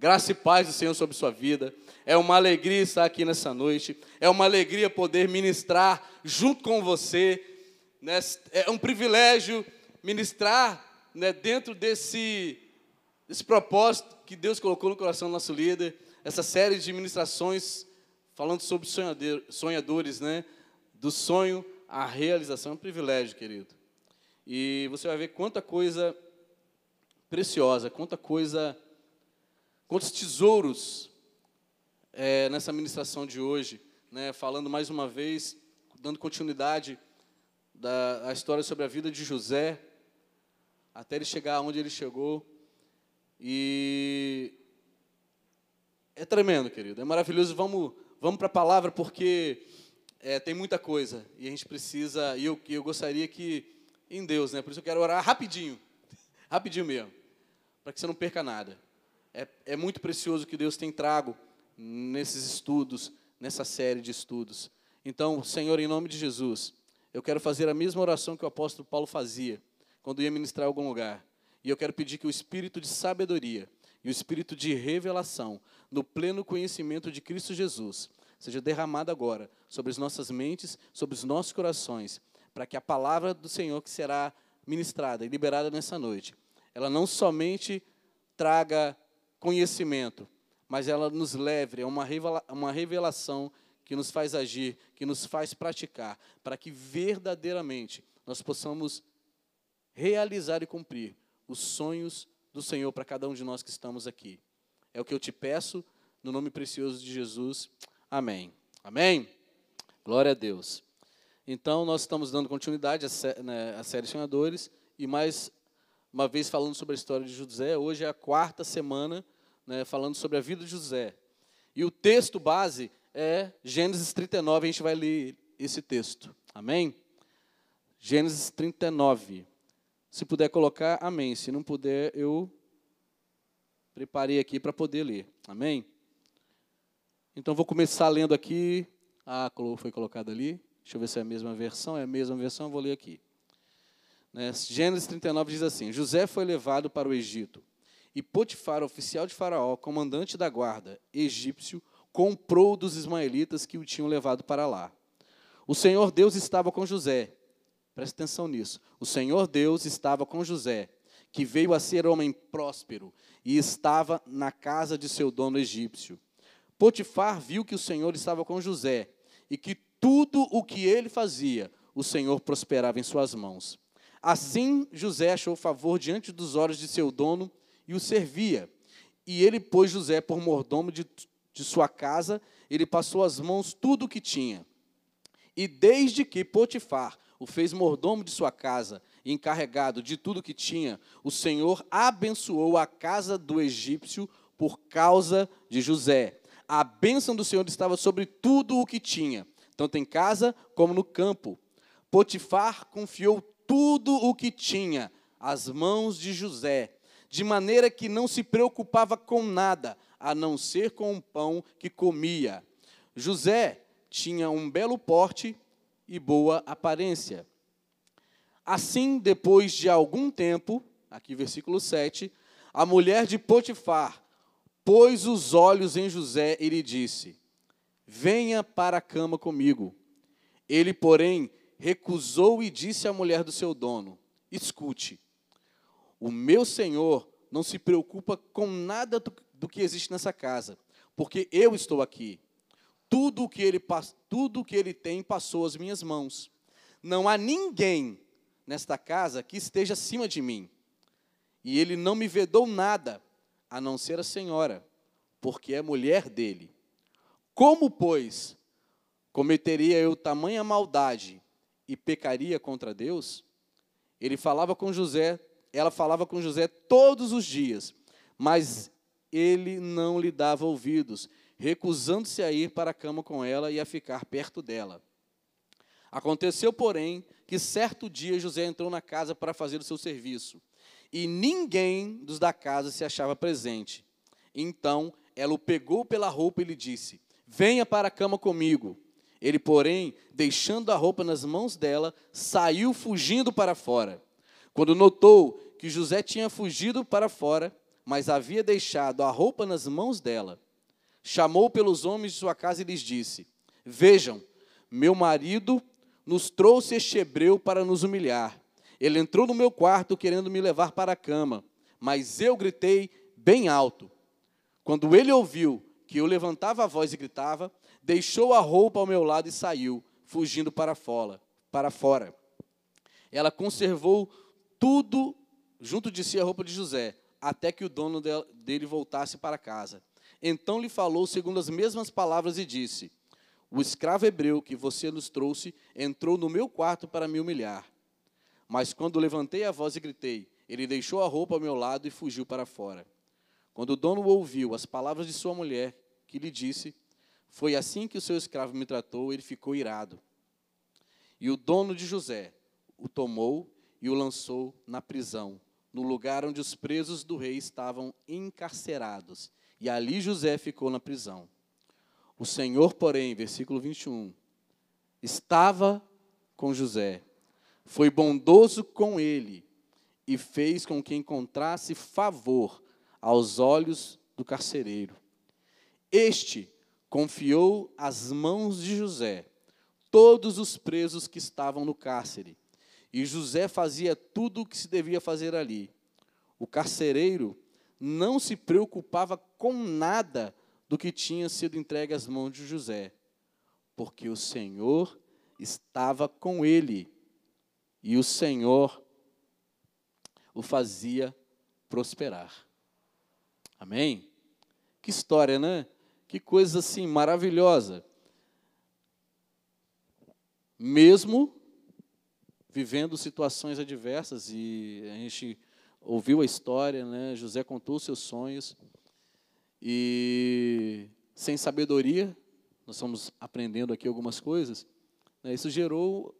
Graça e paz do Senhor sobre sua vida. É uma alegria estar aqui nessa noite. É uma alegria poder ministrar junto com você. Né? É um privilégio ministrar né, dentro desse, desse propósito que Deus colocou no coração do nosso líder. Essa série de ministrações falando sobre sonhadores, né? Do sonho à realização. É um privilégio, querido. E você vai ver quanta coisa preciosa, quanta coisa quantos tesouros é, nessa ministração de hoje, né, falando mais uma vez, dando continuidade da história sobre a vida de José, até ele chegar onde ele chegou. E é tremendo, querido, é maravilhoso. Vamos, vamos para a palavra, porque é, tem muita coisa e a gente precisa, e eu, eu gostaria que, em Deus, né, por isso eu quero orar rapidinho, rapidinho mesmo, para que você não perca nada é, é muito precioso que Deus tem trago nesses estudos, nessa série de estudos. Então, Senhor, em nome de Jesus, eu quero fazer a mesma oração que o apóstolo Paulo fazia quando ia ministrar em algum lugar. E eu quero pedir que o espírito de sabedoria e o espírito de revelação, no pleno conhecimento de Cristo Jesus, seja derramado agora sobre as nossas mentes, sobre os nossos corações, para que a palavra do Senhor que será ministrada e liberada nessa noite, ela não somente traga conhecimento, mas ela nos leve a uma, revelação que nos faz agir, que nos faz praticar, para que verdadeiramente nós possamos realizar e cumprir os sonhos do Senhor para cada um de nós que estamos aqui. É o que eu te peço, no nome precioso de Jesus. Amém. Amém? Glória a Deus. Então, nós estamos dando continuidade à, né, série Sonhadores, e mais uma vez falando sobre a história de José. Hoje é a quarta semana né, falando sobre a vida de José. E o texto base é Gênesis 39, a gente vai ler esse texto. Amém? Gênesis 39. Se puder colocar, amém. Se não puder, eu preparei aqui para poder ler. Amém? Então vou começar lendo aqui. Ah, foi colocado ali. Deixa eu ver se é a mesma versão. É a mesma versão, eu vou ler aqui. Né? Gênesis 39 diz assim: José foi levado para o Egito, e Potifar, oficial de Faraó, comandante da guarda egípcio, comprou dos ismaelitas que o tinham levado para lá. O Senhor Deus estava com José. Presta atenção nisso. O Senhor Deus estava com José, que veio a ser homem próspero e estava na casa de seu dono egípcio. Potifar viu que o Senhor estava com José e que tudo o que ele fazia, o Senhor prosperava em suas mãos. Assim José achou favor diante dos olhos de seu dono e o servia. E ele pôs José por mordomo de, de sua casa, ele passou as mãos tudo o que tinha. E desde que Potifar o fez mordomo de sua casa, e encarregado de tudo que tinha, o Senhor abençoou a casa do egípcio por causa de José. A bênção do Senhor estava sobre tudo o que tinha, tanto em casa como no campo. Potifar confiou tudo o que tinha às mãos de José, de maneira que não se preocupava com nada, a não ser com o pão que comia. José tinha um belo porte e boa aparência. Assim, depois de algum tempo, aqui versículo 7, a mulher de Potifar pôs os olhos em José e lhe disse: Venha para a cama comigo. Ele, porém, recusou e disse à mulher do seu dono: Escute, o meu senhor não se preocupa com nada do, que existe nessa casa, porque eu estou aqui. Tudo o que ele tudo que ele tem passou às minhas mãos. Não há ninguém nesta casa que esteja acima de mim. E ele não me vedou nada, a não ser a senhora, porque é mulher dele. Como, pois, cometeria eu tamanha maldade e pecaria contra Deus? Ele falava com José ela falava com José todos os dias, mas ele não lhe dava ouvidos, recusando-se a ir para a cama com ela e a ficar perto dela. Aconteceu, porém, que certo dia José entrou na casa para fazer o seu serviço, e ninguém dos da casa se achava presente. Então ela o pegou pela roupa e lhe disse: Venha para a cama comigo. Ele, porém, deixando a roupa nas mãos dela, saiu fugindo para fora. Quando notou que José tinha fugido para fora, mas havia deixado a roupa nas mãos dela. Chamou pelos homens de sua casa e lhes disse: Vejam, meu marido nos trouxe este hebreu para nos humilhar. Ele entrou no meu quarto querendo me levar para a cama, mas eu gritei bem alto. Quando ele ouviu que eu levantava a voz e gritava, deixou a roupa ao meu lado e saiu, fugindo para fora. Para fora. Ela conservou tudo junto de si a roupa de José, até que o dono dele voltasse para casa. Então lhe falou segundo as mesmas palavras e disse: O escravo hebreu que você nos trouxe entrou no meu quarto para me humilhar. Mas quando levantei a voz e gritei, ele deixou a roupa ao meu lado e fugiu para fora. Quando o dono ouviu as palavras de sua mulher, que lhe disse: Foi assim que o seu escravo me tratou, ele ficou irado. E o dono de José o tomou e o lançou na prisão, no lugar onde os presos do rei estavam encarcerados. E ali José ficou na prisão. O Senhor, porém, versículo 21, estava com José, foi bondoso com ele e fez com que encontrasse favor aos olhos do carcereiro. Este confiou às mãos de José todos os presos que estavam no cárcere, e José fazia tudo o que se devia fazer ali. O carcereiro não se preocupava com nada do que tinha sido entregue às mãos de José, porque o Senhor estava com ele, e o Senhor o fazia prosperar. Amém? Que história, né? Que coisa assim maravilhosa. Mesmo vivendo situações adversas e a gente ouviu a história, né? José contou seus sonhos e sem sabedoria, nós estamos aprendendo aqui algumas coisas. Né? Isso gerou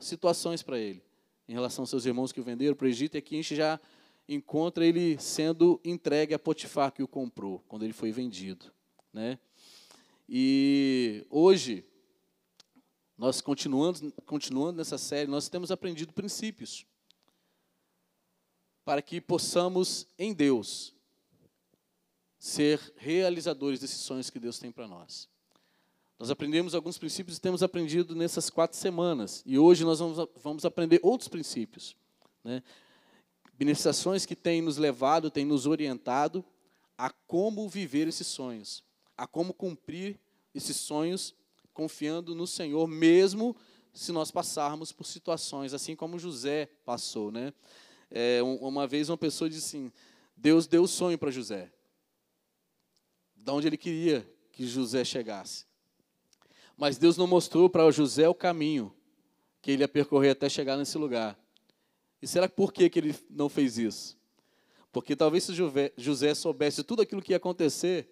situações para ele em relação aos seus irmãos que o venderam para o Egito. E aqui a gente já encontra ele sendo entregue a Potifar que o comprou, quando ele foi vendido. Né? E hoje, nós continuando, continuando nessa série, nós temos aprendido princípios para que possamos, em Deus, ser realizadores desses sonhos que Deus tem para nós. Nós aprendemos alguns princípios e temos aprendido nessas quatro semanas. E hoje nós vamos, vamos aprender outros princípios. Né? Que têm nos levado, têm nos orientado a como viver esses sonhos, a como cumprir esses sonhos confiando no Senhor, mesmo se nós passarmos por situações assim como José passou. Né? É, uma vez uma pessoa disse assim: Deus deu o sonho para José, de onde ele queria que José chegasse. Mas Deus não mostrou para José o caminho que ele ia percorrer até chegar nesse lugar. E será por que, que ele não fez isso? Porque talvez se José soubesse tudo aquilo que ia acontecer,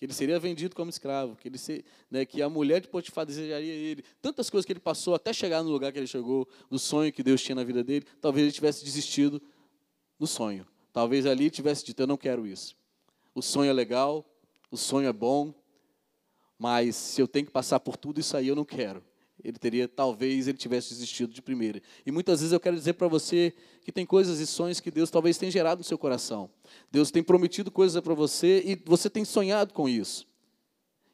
que ele seria vendido como escravo, que, ele ser, né, que a mulher de Potifar desejaria ele, tantas coisas que ele passou até chegar no lugar que ele chegou, do sonho que Deus tinha na vida dele, talvez ele tivesse desistido do sonho. Talvez ali tivesse dito: Eu não quero isso. O sonho é legal, o sonho é bom, mas se eu tenho que passar por tudo isso aí, eu não quero ele teria, talvez, ele tivesse desistido de primeira. E muitas vezes eu quero dizer para você que tem coisas e sonhos que Deus talvez tenha gerado no seu coração. Deus tem prometido coisas para você e você tem sonhado com isso.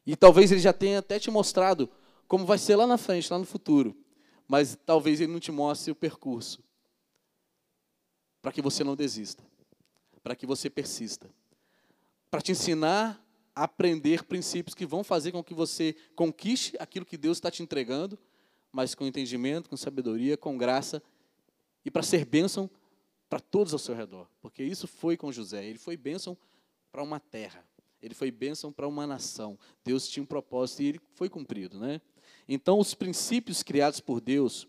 E talvez ele já tenha até te mostrado como vai ser lá na frente, lá no futuro. Mas talvez ele não te mostre o percurso. Para que você não desista. Para que você persista. Para te ensinar aprender princípios que vão fazer com que você conquiste aquilo que Deus está te entregando, mas com entendimento, com sabedoria, com graça, e para ser bênção para todos ao seu redor. Porque isso foi com José. Ele foi bênção para uma terra. Ele foi bênção para uma nação. Deus tinha um propósito e ele foi cumprido. Né? Então, os princípios criados por Deus,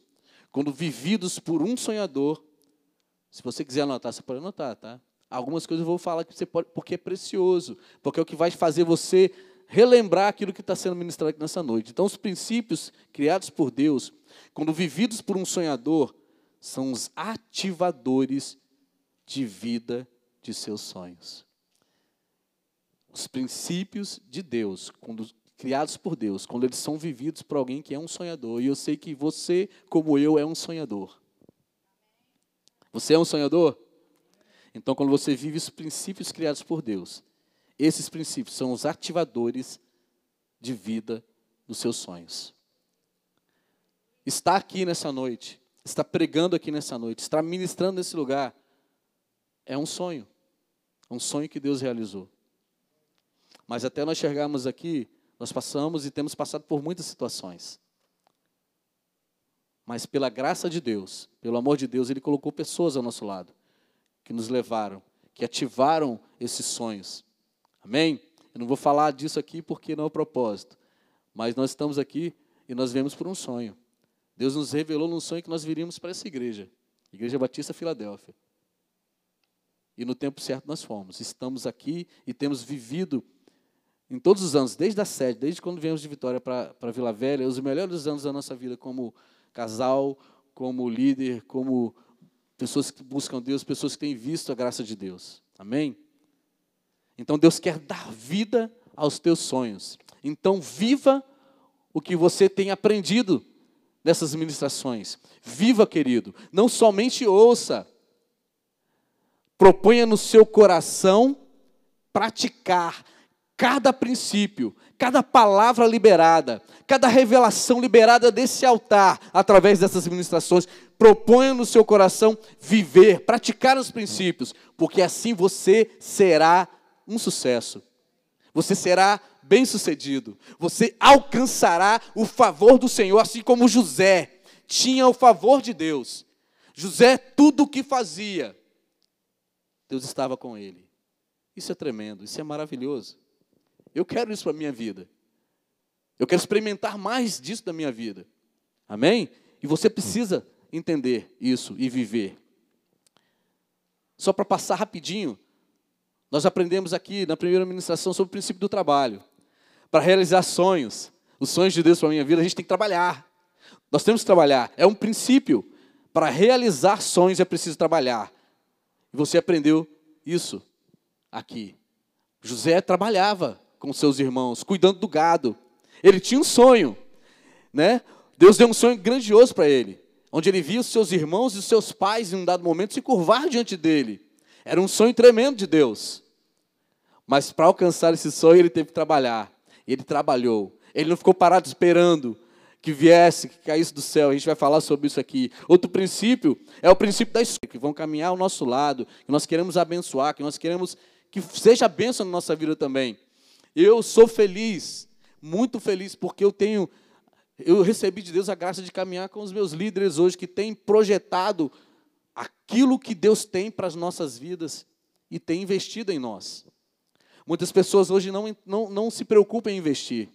quando vividos por um sonhador, se você quiser anotar, você pode anotar, tá? Algumas coisas eu vou falar que você pode, porque é precioso, porque é o que vai fazer você relembrar aquilo que está sendo ministrado aqui nessa noite. Então, os princípios criados por Deus, quando vividos por um sonhador, são os ativadores de vida de seus sonhos. Os princípios de Deus, quando criados por Deus, quando eles são vividos por alguém que é um sonhador, e eu sei que você, como eu, é um sonhador. Você é um sonhador? Então, quando você vive os princípios criados por Deus, esses princípios são os ativadores de vida dos seus sonhos. Está aqui nessa noite, está pregando aqui nessa noite, está ministrando nesse lugar, é um sonho. É um sonho que Deus realizou. Mas até nós chegarmos aqui, nós passamos e temos passado por muitas situações. Mas pela graça de Deus, pelo amor de Deus, Ele colocou pessoas ao nosso lado que nos levaram, que ativaram esses sonhos. Amém? Eu não vou falar disso aqui porque não é o propósito. Mas nós estamos aqui e nós vemos por um sonho. Deus nos revelou num sonho que nós viríamos para essa igreja, Igreja Batista Filadélfia. E no tempo certo nós fomos. Estamos aqui e temos vivido em todos os anos, desde a sede, desde quando viemos de Vitória para Vila Velha, os melhores anos da nossa vida como casal, como líder, como pessoas que buscam Deus, pessoas que têm visto a graça de Deus. Amém? Então Deus quer dar vida aos teus sonhos. Então viva o que você tem aprendido nessas ministrações. Viva, querido. Não somente ouça. Proponha no seu coração praticar cada princípio, cada palavra liberada, cada revelação liberada desse altar através dessas ministrações, proponha no seu coração viver, praticar os princípios, porque assim você será um sucesso. Você será bem-sucedido. Você alcançará o favor do Senhor, assim como José tinha o favor de Deus. José, tudo o que fazia, Deus estava com ele. Isso é tremendo, isso é maravilhoso. Eu quero isso para a minha vida. Eu quero experimentar mais disso da minha vida. Amém? E você precisa entender isso e viver. Só para passar rapidinho, nós aprendemos aqui na primeira ministração sobre o princípio do trabalho. Para realizar sonhos, os sonhos de Deus para a minha vida, a gente tem que trabalhar. Nós temos que trabalhar. É um princípio. Para realizar sonhos é preciso trabalhar. E você aprendeu isso aqui. José trabalhava com seus irmãos, cuidando do gado. Ele tinha um sonho, né? Deus deu um sonho grandioso para ele, onde ele via os seus irmãos e os seus pais em um dado momento se curvar diante dele. Era um sonho tremendo de Deus. Mas para alcançar esse sonho, ele teve que trabalhar. Ele trabalhou. Ele não ficou parado esperando que viesse, que caísse do céu. A gente vai falar sobre isso aqui. Outro princípio é o princípio da escolha, que vão caminhar ao nosso lado, que nós queremos abençoar, que nós queremos que seja bênção na nossa vida também. Eu sou feliz, muito feliz, porque eu tenho, eu recebi de Deus a graça de caminhar com os meus líderes hoje, que têm projetado aquilo que Deus tem para as nossas vidas e tem investido em nós. Muitas pessoas hoje não, não, não se preocupam em investir.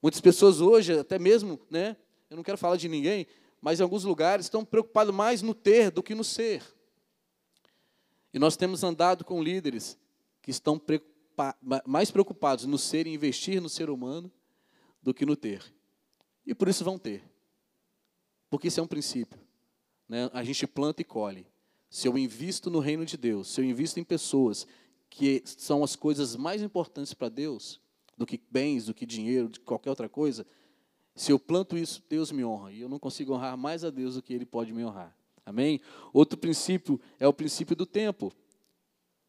Muitas pessoas hoje, até mesmo, né, eu não quero falar de ninguém, mas em alguns lugares estão preocupados mais no ter do que no ser. E nós temos andado com líderes que estão mais preocupados no ser e investir no ser humano do que no ter. E por isso vão ter. Porque isso é um princípio. Né? A gente planta e colhe. Se eu invisto no reino de Deus, se eu invisto em pessoas que são as coisas mais importantes para Deus, do que bens, do que dinheiro, de qualquer outra coisa, se eu planto isso, Deus me honra. E eu não consigo honrar mais a Deus do que Ele pode me honrar. Amém? Outro princípio é o princípio do tempo.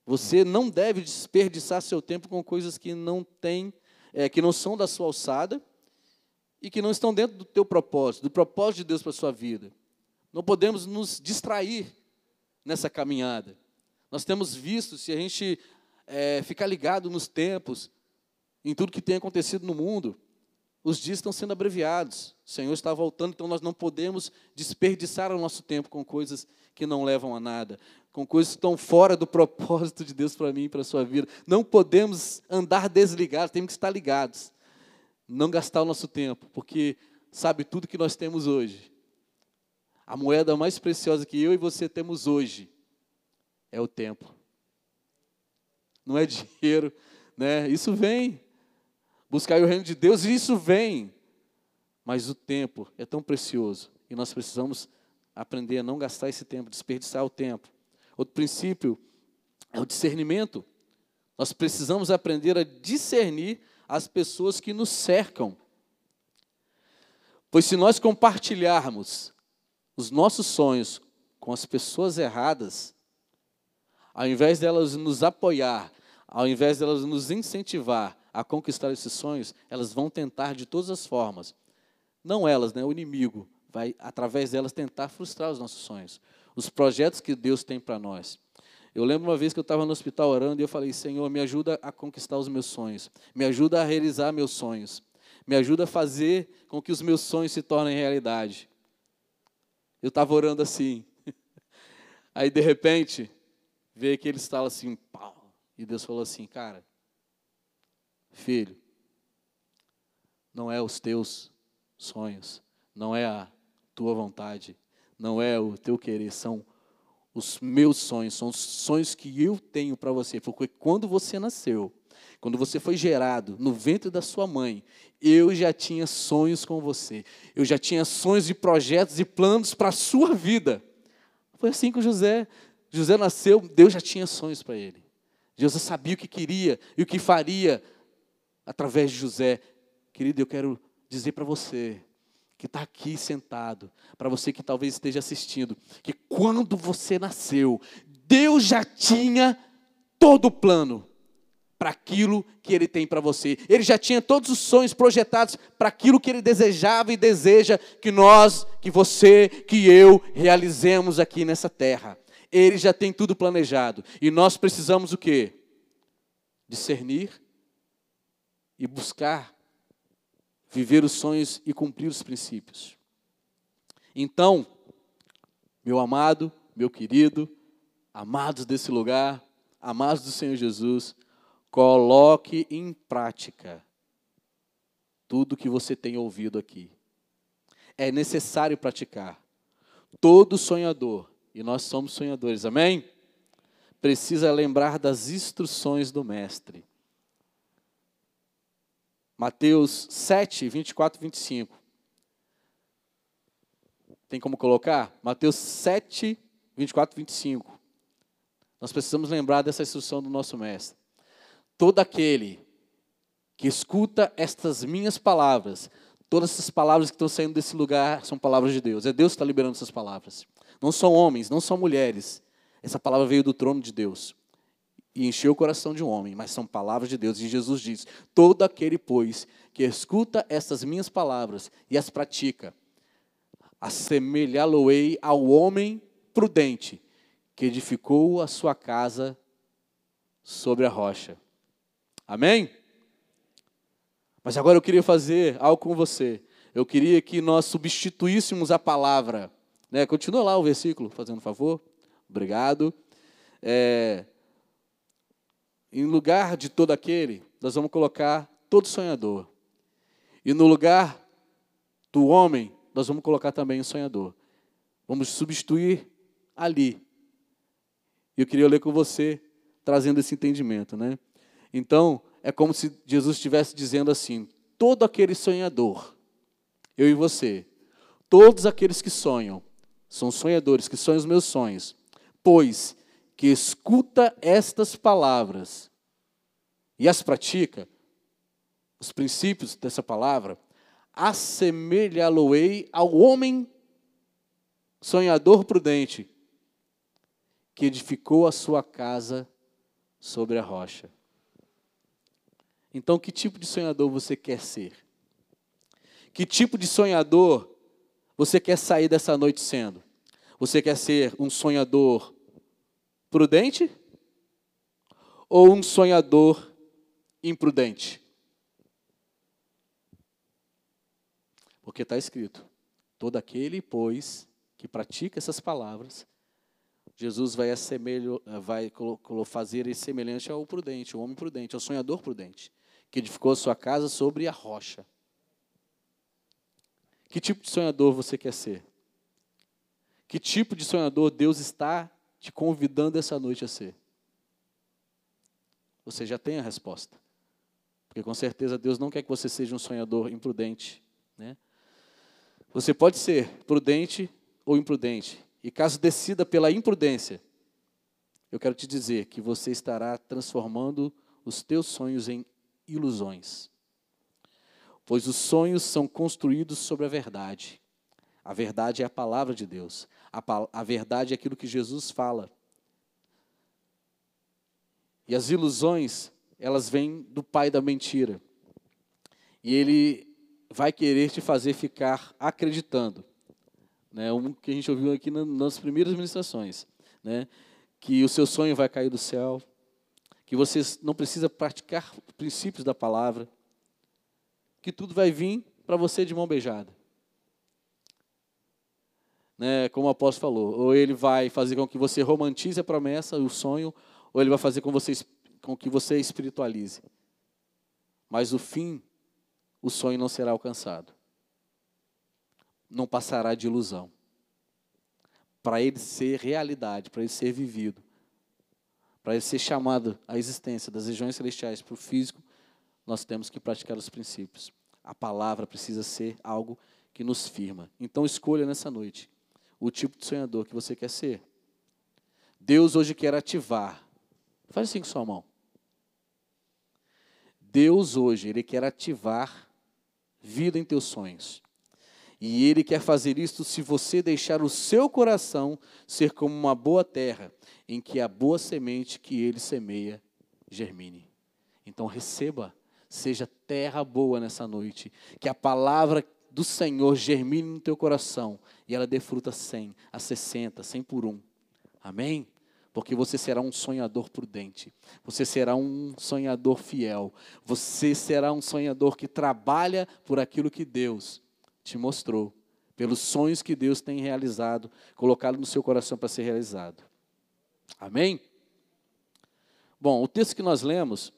Você não deve desperdiçar seu tempo com coisas que não têm, é, que não são da sua alçada e que não estão dentro do teu propósito, do propósito de Deus para a sua vida. Não podemos nos distrair nessa caminhada. Nós temos visto, se a gente é, ficar ligado nos tempos, em tudo que tem acontecido no mundo, os dias estão sendo abreviados. O Senhor está voltando, então nós não podemos desperdiçar o nosso tempo com coisas que não levam a nada, com coisas que estão fora do propósito de Deus para mim e para a sua vida. Não podemos andar desligados, temos que estar ligados. Não gastar o nosso tempo, porque sabe tudo que nós temos hoje. A moeda mais preciosa que eu e você temos hoje é o tempo. Não é dinheiro, né? Isso vem. Buscar o reino de Deus, isso vem. Mas o tempo é tão precioso e nós precisamos aprender a não gastar esse tempo, desperdiçar o tempo. Outro princípio é o discernimento. Nós precisamos aprender a discernir as pessoas que nos cercam. Pois se nós compartilharmos os nossos sonhos com as pessoas erradas, ao invés delas nos apoiar, ao invés delas nos incentivar a conquistar esses sonhos, elas vão tentar de todas as formas. Não elas, né? O inimigo vai, através delas, tentar frustrar os nossos sonhos, os projetos que Deus tem para nós. Eu lembro uma vez que eu estava no hospital orando e eu falei: Senhor, me ajuda a conquistar os meus sonhos, me ajuda a realizar meus sonhos, me ajuda a fazer com que os meus sonhos se tornem realidade. Eu estava orando assim. Aí, de repente, veio aquele estalo assim, pau. E Deus falou assim: Cara, filho, não é os teus sonhos, não é a tua vontade, não é o teu querer, são os meus sonhos, são os sonhos que eu tenho para você. Porque quando você nasceu, quando você foi gerado no ventre da sua mãe, eu já tinha sonhos com você. Eu já tinha sonhos e projetos e planos para a sua vida. Foi assim com José. José nasceu, Deus já tinha sonhos para ele. Já sabia o que queria e o que faria através de José. Querido, eu quero dizer para você, que está aqui sentado, para você que talvez esteja assistindo, que quando você nasceu, Deus já tinha todo o plano para aquilo que Ele tem para você. Ele já tinha todos os sonhos projetados para aquilo que Ele desejava e deseja que nós, que você, que eu realizemos aqui nessa terra. Ele já tem tudo planejado. E nós precisamos o quê? Discernir e buscar viver os sonhos e cumprir os princípios. Então, meu amado, meu querido, amados desse lugar, amados do Senhor Jesus, coloque em prática tudo que você tem ouvido aqui. É necessário praticar. Todo sonhador, e nós somos sonhadores, amém? Precisa lembrar das instruções do Mestre. Mateus 7, 24 e 25. Tem como colocar? Mateus 7, 24 e 25. Nós precisamos lembrar dessa instrução do nosso mestre. Todo aquele que escuta estas minhas palavras, todas essas palavras que estão saindo desse lugar são palavras de Deus. É Deus que está liberando essas palavras. Não são homens, não são mulheres. Essa palavra veio do trono de Deus e encheu o coração de um homem, mas são palavras de Deus. E Jesus diz: Todo aquele, pois, que escuta estas minhas palavras e as pratica, assemelhá-lo-ei ao homem prudente que edificou a sua casa sobre a rocha. Amém? Mas agora eu queria fazer algo com você. Eu queria que nós substituíssemos a palavra. Né? Continua lá o versículo, fazendo favor. Obrigado. É, em lugar de todo aquele, nós vamos colocar todo sonhador. E no lugar do homem, nós vamos colocar também o sonhador. Vamos substituir ali. E eu queria ler com você, trazendo esse entendimento, né? Então, é como se Jesus estivesse dizendo assim: todo aquele sonhador, eu e você, todos aqueles que sonham, são sonhadores, que sonham os meus sonhos, pois que escuta estas palavras e as pratica, os princípios dessa palavra, assemelhá-lo-ei ao homem sonhador prudente, que edificou a sua casa sobre a rocha. Então, que tipo de sonhador você quer ser? Que tipo de sonhador você quer sair dessa noite sendo? Você quer ser um sonhador prudente ou um sonhador imprudente? Porque está escrito: todo aquele, pois, que pratica essas palavras, Jesus vai, vai fazer ele semelhante ao prudente, ao homem prudente, ao sonhador prudente, que edificou a sua casa sobre a rocha. Que tipo de sonhador você quer ser? Que tipo de sonhador Deus está te convidando essa noite a ser? Você já tem a resposta. Porque com certeza Deus não quer que você seja um sonhador imprudente. Né? Você pode ser prudente ou imprudente. E caso decida pela imprudência, eu quero te dizer que você estará transformando os teus sonhos em ilusões. Pois os sonhos são construídos sobre a verdade. A verdade é a palavra de Deus. A, a verdade é aquilo que Jesus fala. E as ilusões, elas vêm do pai da mentira. E ele vai querer te fazer ficar acreditando. Né? Um que a gente ouviu aqui nas primeiras ministrações. Né? Que o seu sonho vai cair do céu. Que você não precisa praticar princípios da palavra. Que tudo vai vir para você de mão beijada. Né? Como o apóstolo falou. Ou ele vai fazer com que você romantize a promessa, o sonho, ou ele vai fazer com, você, com que você espiritualize. Mas o fim, o sonho não será alcançado. Não passará de ilusão. Para ele ser realidade, para ele ser vivido, para ele ser chamado à existência das regiões celestiais para o físico, nós temos que praticar os princípios. A palavra precisa ser algo que nos firma. Então escolha nessa noite o tipo de sonhador que você quer ser. Deus hoje quer ativar Faz assim com sua mão. Deus hoje, Ele quer ativar vida em teus sonhos. E Ele quer fazer isso se você deixar o seu coração ser como uma boa terra, em que a boa semente que Ele semeia germine. Então receba, seja terra boa nessa noite, que a palavra do Senhor germine no teu coração e ela dê fruta 100, a 60, 100 por um. Amém? porque você será um sonhador prudente, você será um sonhador fiel, você será um sonhador que trabalha por aquilo que Deus te mostrou, pelos sonhos que Deus tem realizado, colocado no seu coração para ser realizado. Amém? Bom, o texto que nós lemos,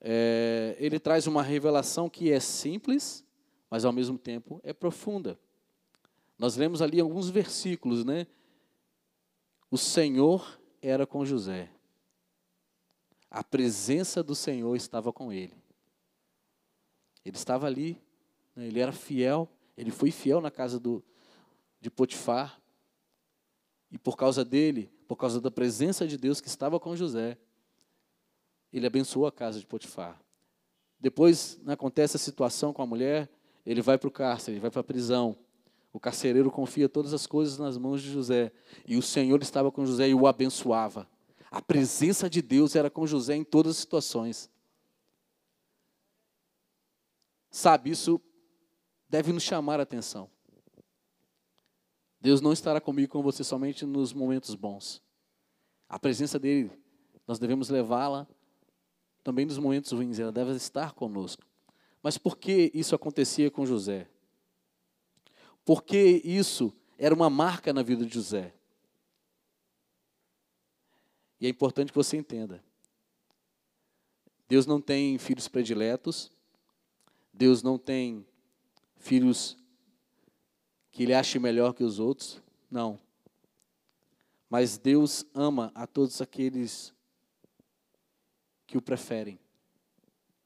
é, ele traz uma revelação que é simples, mas ao mesmo tempo é profunda. Nós lemos ali alguns versículos, né? O Senhor era com José. A presença do Senhor estava com ele. Ele estava ali, né, ele era fiel, ele foi fiel na casa do, de Potifar. E por causa dele, por causa da presença de Deus que estava com José, ele abençoou a casa de Potifar. Depois né, acontece a situação com a mulher, ele vai para o cárcere, ele vai para a prisão. O carcereiro confia todas as coisas nas mãos de José. E o Senhor estava com José e o abençoava. A presença de Deus era com José em todas as situações. Sabe, isso deve nos chamar a atenção. Deus não estará comigo com você somente nos momentos bons. A presença dele, nós devemos levá-la também nos momentos ruins, ela deve estar conosco. Mas por que isso acontecia com José? Porque isso era uma marca na vida de José. E é importante que você entenda. Deus não tem filhos prediletos, Deus não tem filhos que ele ache melhor que os outros, não. Mas Deus ama a todos aqueles que o preferem,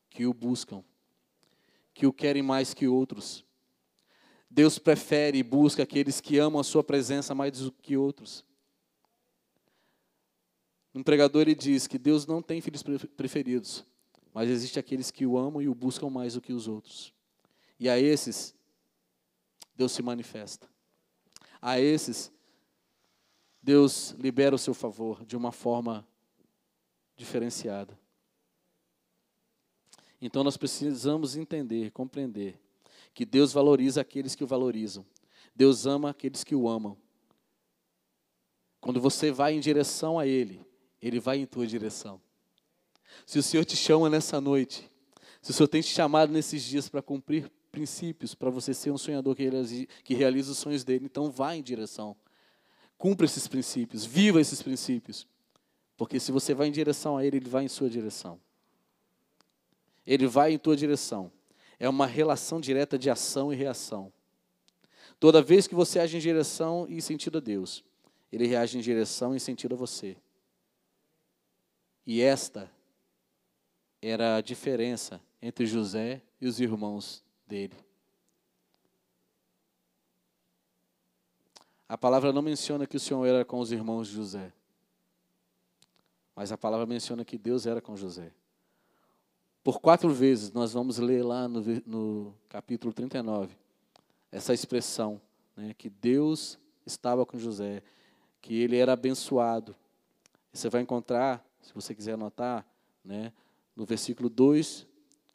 que o buscam, que o querem mais que outros. Deus prefere e busca aqueles que amam a sua presença mais do que outros. Um pregador ele diz que Deus não tem filhos preferidos, mas existe aqueles que o amam e o buscam mais do que os outros. E a esses Deus se manifesta. A esses Deus libera o seu favor de uma forma diferenciada. Então nós precisamos entender, compreender que Deus valoriza aqueles que o valorizam. Deus ama aqueles que o amam. Quando você vai em direção a Ele, Ele vai em tua direção. Se o Senhor te chama nessa noite, se o Senhor tem te chamado nesses dias para cumprir princípios, para você ser um sonhador que realiza, os sonhos dele, então vá em direção. Cumpra esses princípios, viva esses princípios. Porque se você vai em direção a Ele, Ele vai em sua direção. Ele vai em tua direção é uma relação direta de ação e reação. Toda vez que você age em direção e sentido a Deus, ele reage em direção e sentido a você. E esta era a diferença entre José e os irmãos dele. A palavra não menciona que o Senhor era com os irmãos de José, mas a palavra menciona que Deus era com José. Por quatro vezes nós vamos ler lá no, no capítulo 39 essa expressão, né, que Deus estava com José, que ele era abençoado. Você vai encontrar, se você quiser anotar, né, no versículo 2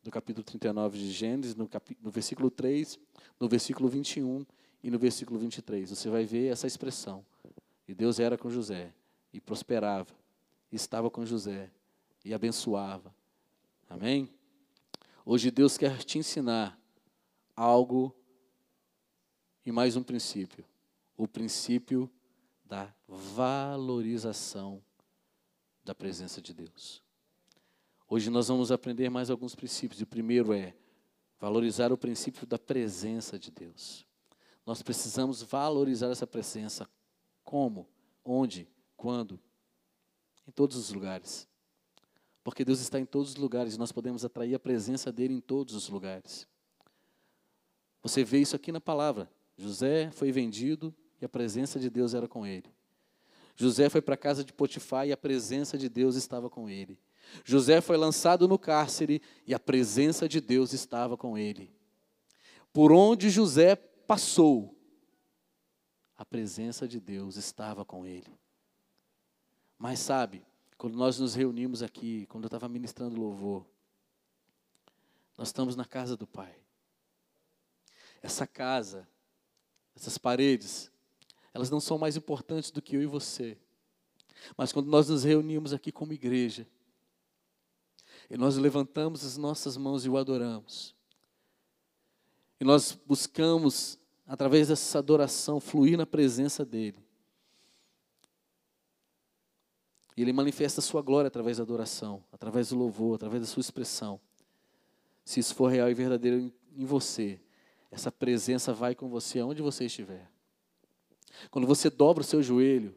do capítulo 39 de Gênesis, no, no versículo 3, no versículo 21 e no versículo 23. Você vai ver essa expressão. E Deus era com José, e prosperava, e estava com José, e abençoava. Amém? Hoje Deus quer te ensinar algo e mais um princípio. O princípio da valorização da presença de Deus. Hoje nós vamos aprender mais alguns princípios. O primeiro é valorizar o princípio da presença de Deus. Nós precisamos valorizar essa presença. Como? Onde? Quando? Em todos os lugares. Porque Deus está em todos os lugares e nós podemos atrair a presença dele em todos os lugares. Você vê isso aqui na palavra. José foi vendido e a presença de Deus era com ele. José foi para a casa de Potifar e a presença de Deus estava com ele. José foi lançado no cárcere e a presença de Deus estava com ele. Por onde José passou, a presença de Deus estava com ele. Mas sabe, quando nós nos reunimos aqui, quando eu estava ministrando louvor, nós estamos na casa do Pai. Essa casa, essas paredes, elas não são mais importantes do que eu e você. Mas quando nós nos reunimos aqui como igreja, e nós levantamos as nossas mãos e o adoramos. E nós buscamos, através dessa adoração, fluir na presença dEle. E Ele manifesta a sua glória através da adoração, através do louvor, através da sua expressão. Se isso for real e verdadeiro em você, essa presença vai com você aonde você estiver. Quando você dobra o seu joelho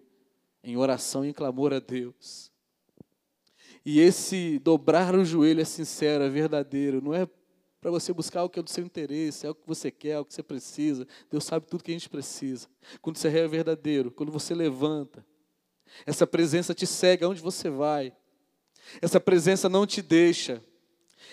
em oração e em clamor a Deus, e esse dobrar o joelho é sincero, é verdadeiro, não é para você buscar o que é do seu interesse, é o que você quer, é o que você precisa. Deus sabe tudo que a gente precisa. Quando você é verdadeiro, quando você levanta, essa presença te segue aonde você vai. Essa presença não te deixa.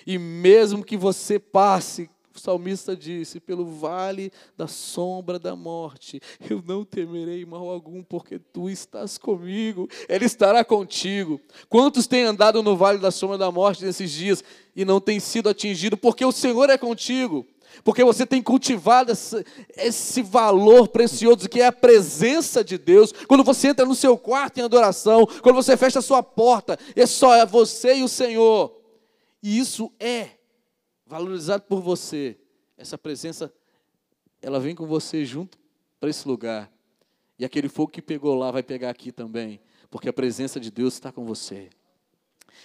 E mesmo que você passe o salmista disse: Pelo vale da sombra da morte, eu não temerei mal algum, porque tu estás comigo, Ele estará contigo. Quantos têm andado no vale da sombra da morte nesses dias e não têm sido atingidos, porque o Senhor é contigo? Porque você tem cultivado esse, valor precioso que é a presença de Deus. Quando você entra no seu quarto em adoração, quando você fecha a sua porta, é só você e o Senhor. E isso é valorizado por você, essa presença, ela vem com você junto para esse lugar. E aquele fogo que pegou lá vai pegar aqui também, porque a presença de Deus está com você.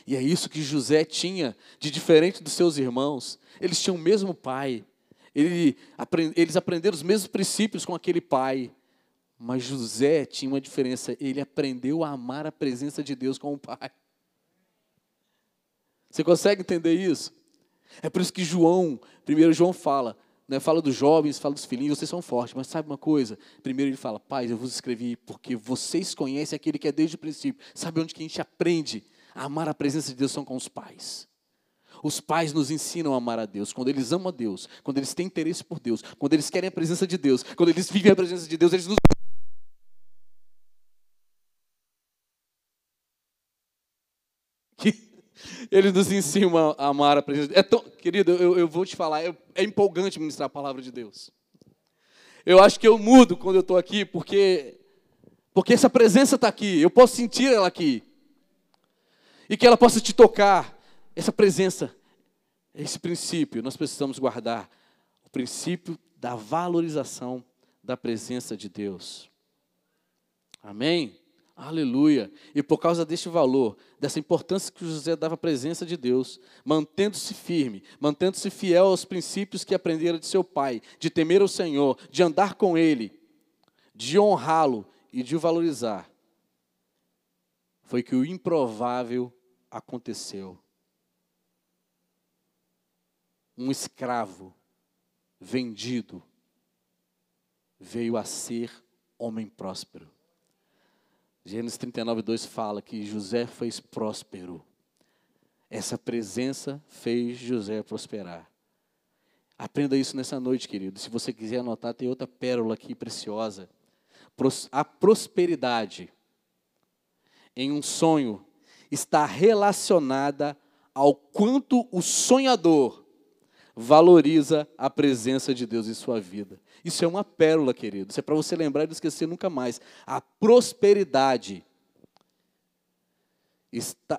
E é isso que José tinha de diferente dos seus irmãos. Eles tinham o mesmo pai. Ele, eles aprenderam os mesmos princípios com aquele pai. Mas José tinha uma diferença. Ele aprendeu a amar a presença de Deus com o pai. Você consegue entender isso? É por isso que João, primeiro João fala, né, fala dos jovens, fala dos filhinhos, vocês são fortes, mas sabe uma coisa? Primeiro ele fala, pais, eu vos escrevi porque vocês conhecem aquele que é desde o princípio. Sabe onde que a gente aprende a amar a presença de Deus? São com os pais. Os pais nos ensinam a amar a Deus. Quando eles amam a Deus, quando eles têm interesse por Deus, quando eles querem a presença de Deus, quando eles vivem a presença de Deus, eles nos Ele nos ensina a amar a presença. É tão, querido, eu, eu vou te falar, é, é empolgante ministrar a palavra de Deus. Eu acho que eu mudo quando eu estou aqui, porque, porque essa presença está aqui, eu posso sentir ela aqui. E que ela possa te tocar. Essa presença, esse princípio, nós precisamos guardar. O princípio da valorização da presença de Deus. Amém? Aleluia. E por causa deste valor, dessa importância que José dava à presença de Deus, mantendo-se firme, mantendo-se fiel aos princípios que aprendera de seu pai, de temer o Senhor, de andar com ele, de honrá-lo e de o valorizar, foi que o improvável aconteceu. Um escravo vendido veio a ser homem próspero. Gênesis 39, 2 fala que José fez próspero. Essa presença fez José prosperar. Aprenda isso nessa noite, querido. Se você quiser anotar, tem outra pérola aqui preciosa. A prosperidade em um sonho está relacionada ao quanto o sonhador valoriza a presença de Deus em sua vida. Isso é uma pérola, querido. Isso é para você lembrar e não esquecer nunca mais. A prosperidade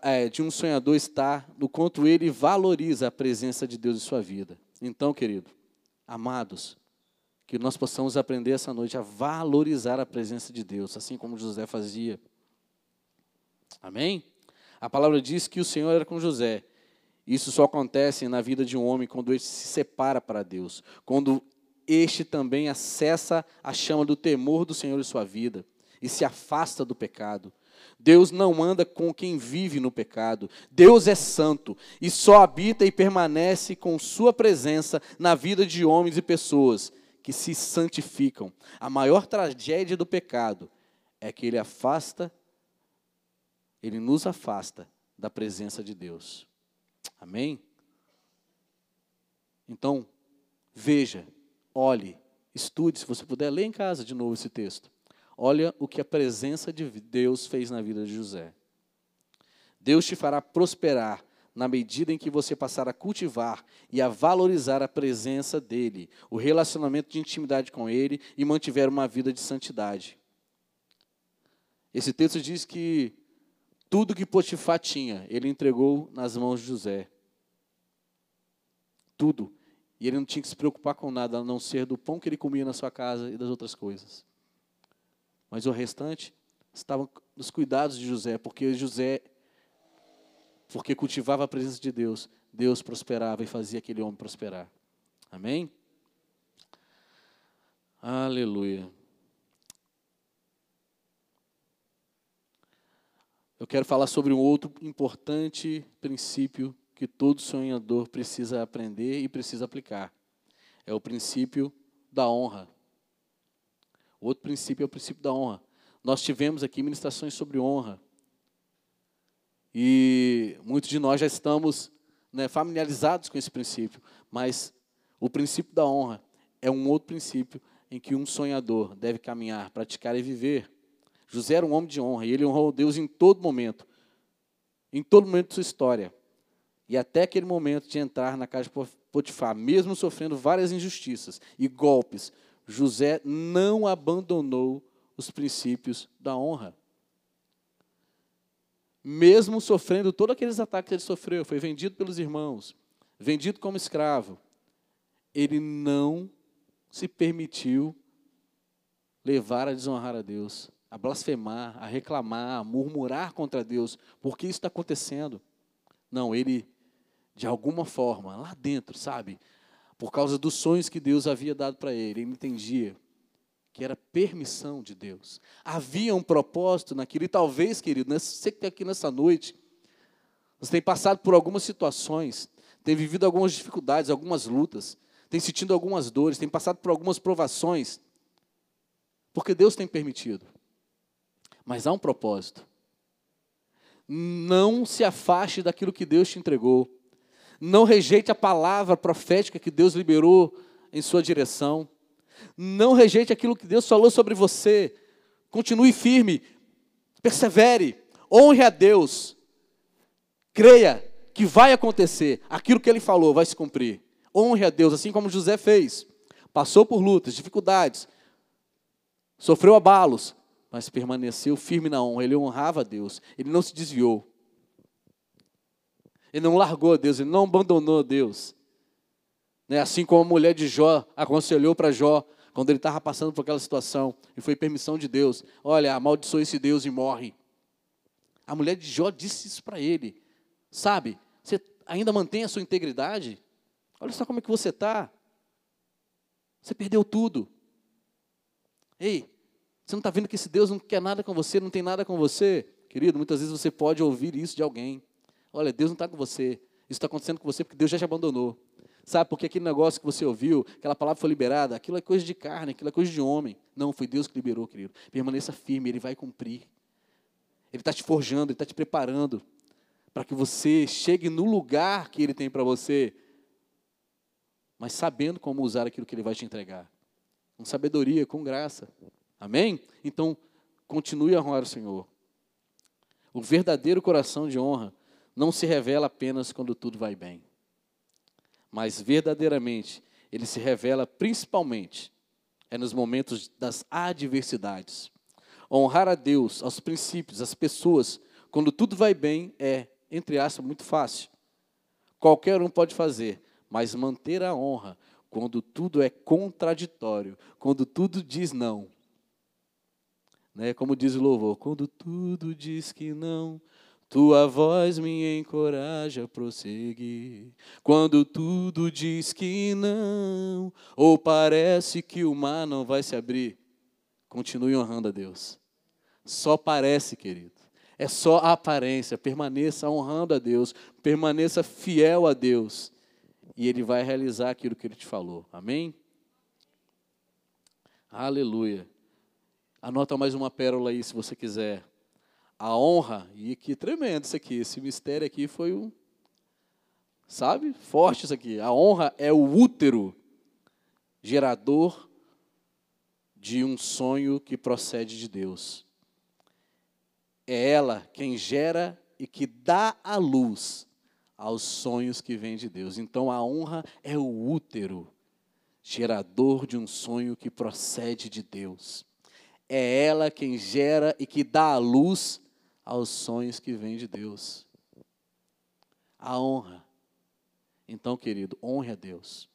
é, de um sonhador está no quanto ele valoriza a presença de Deus em sua vida. Então, querido, amados, que nós possamos aprender essa noite a valorizar a presença de Deus, assim como José fazia. Amém? A palavra diz que o Senhor era com José. Isso só acontece na vida de um homem quando ele se separa para Deus, quando este também acessa a chama do temor do Senhor em sua vida e se afasta do pecado. Deus não anda com quem vive no pecado. Deus é santo e só habita e permanece com Sua presença na vida de homens e pessoas que se santificam. A maior tragédia do pecado é que ele afasta, ele nos afasta da presença de Deus. Amém? Então, veja, olhe, estude, se você puder, lê em casa de novo esse texto. Olha o que a presença de Deus fez na vida de José. Deus te fará prosperar na medida em que você passar a cultivar e a valorizar a presença dele, o relacionamento de intimidade com ele e mantiver uma vida de santidade. Esse texto diz que tudo que Potifar tinha, ele entregou nas mãos de José. Tudo. E ele não tinha que se preocupar com nada, a não ser do pão que ele comia na sua casa e das outras coisas. Mas o restante estava nos cuidados de José, porque José, porque cultivava a presença de Deus, Deus prosperava e fazia aquele homem prosperar. Amém? Aleluia. Eu quero falar sobre um outro importante princípio que todo sonhador precisa aprender e precisa aplicar. É o princípio da honra. O outro princípio é o princípio da honra. Nós tivemos aqui ministrações sobre honra. E muitos de nós já estamos né, familiarizados com esse princípio. Mas o princípio da honra é um outro princípio em que um sonhador deve caminhar, praticar e viver. José era um homem de honra e ele honrou Deus em todo momento. Em todo momento de sua história. E até aquele momento de entrar na casa de Potifar, mesmo sofrendo várias injustiças e golpes, José não abandonou os princípios da honra. Mesmo sofrendo todos aqueles ataques que ele sofreu, foi vendido pelos irmãos, vendido como escravo, ele não se permitiu levar a desonrar a Deus, a blasfemar, a reclamar, a murmurar contra Deus. Por que isso está acontecendo? Não, ele, de alguma forma, lá dentro, sabe? por causa dos sonhos que Deus havia dado para ele. Ele entendia que era permissão de Deus. Havia um propósito naquilo, e talvez, querido, você que está aqui nessa noite, você tem passado por algumas situações, tem vivido algumas dificuldades, algumas lutas, tem sentido algumas dores, tem passado por algumas provações, porque Deus tem permitido. Mas há um propósito. Não se afaste daquilo que Deus te entregou. Não rejeite a palavra profética que Deus liberou em sua direção. Não rejeite aquilo que Deus falou sobre você. Continue firme, persevere, honre a Deus. Creia que vai acontecer, aquilo que ele falou vai se cumprir. Honre a Deus, assim como José fez. Passou por lutas, dificuldades, sofreu abalos, mas permaneceu firme na honra. Ele honrava a Deus, ele não se desviou. Ele não largou Deus, ele não abandonou Deus. Né? Assim como a mulher de Jó aconselhou para Jó, quando ele estava passando por aquela situação, e foi permissão de Deus: olha, amaldiçoa esse Deus e morre. A mulher de Jó disse isso para ele. Sabe, você ainda mantém a sua integridade? Olha só como é que você está. Você perdeu tudo. Ei, você não está vendo que esse Deus não quer nada com você, não tem nada com você? Querido, muitas vezes você pode ouvir isso de alguém. Olha, Deus não está com você. Isso está acontecendo com você porque Deus já te abandonou. Sabe, porque aquele negócio que você ouviu, aquela palavra foi liberada, aquilo é coisa de carne, aquilo é coisa de homem. Não, foi Deus que liberou, querido. Permaneça firme, Ele vai cumprir. Ele está te forjando, Ele está te preparando para que você chegue no lugar que Ele tem para você, mas sabendo como usar aquilo que Ele vai te entregar. Com sabedoria, com graça. Amém? Então, continue a honrar o Senhor. O verdadeiro coração de honra não se revela apenas quando tudo vai bem, mas verdadeiramente ele se revela principalmente é nos momentos das adversidades. Honrar a Deus, aos princípios, às pessoas, quando tudo vai bem, é, entre aspas, muito fácil. Qualquer um pode fazer, mas manter a honra quando tudo é contraditório, quando tudo diz não. Né? Como diz o louvor, quando tudo diz que não, tua voz me encoraja a prosseguir. Quando tudo diz que não, ou parece que o mar não vai se abrir, continue honrando a Deus. Só parece, querido. É só a aparência. Permaneça honrando a Deus. Permaneça fiel a Deus. E Ele vai realizar aquilo que Ele te falou. Amém? Aleluia. Anota mais uma pérola aí, se você quiser. A honra, e que tremendo isso aqui. Esse mistério aqui foi um. Sabe? Forte isso aqui. A honra é o útero gerador de um sonho que procede de Deus. É ela quem gera e que dá a luz aos sonhos que vêm de Deus. Então a honra é o útero gerador de um sonho que procede de Deus. É ela quem gera e que dá a luz aos sonhos que vêm de Deus. A honra. Então, querido, honre a Deus.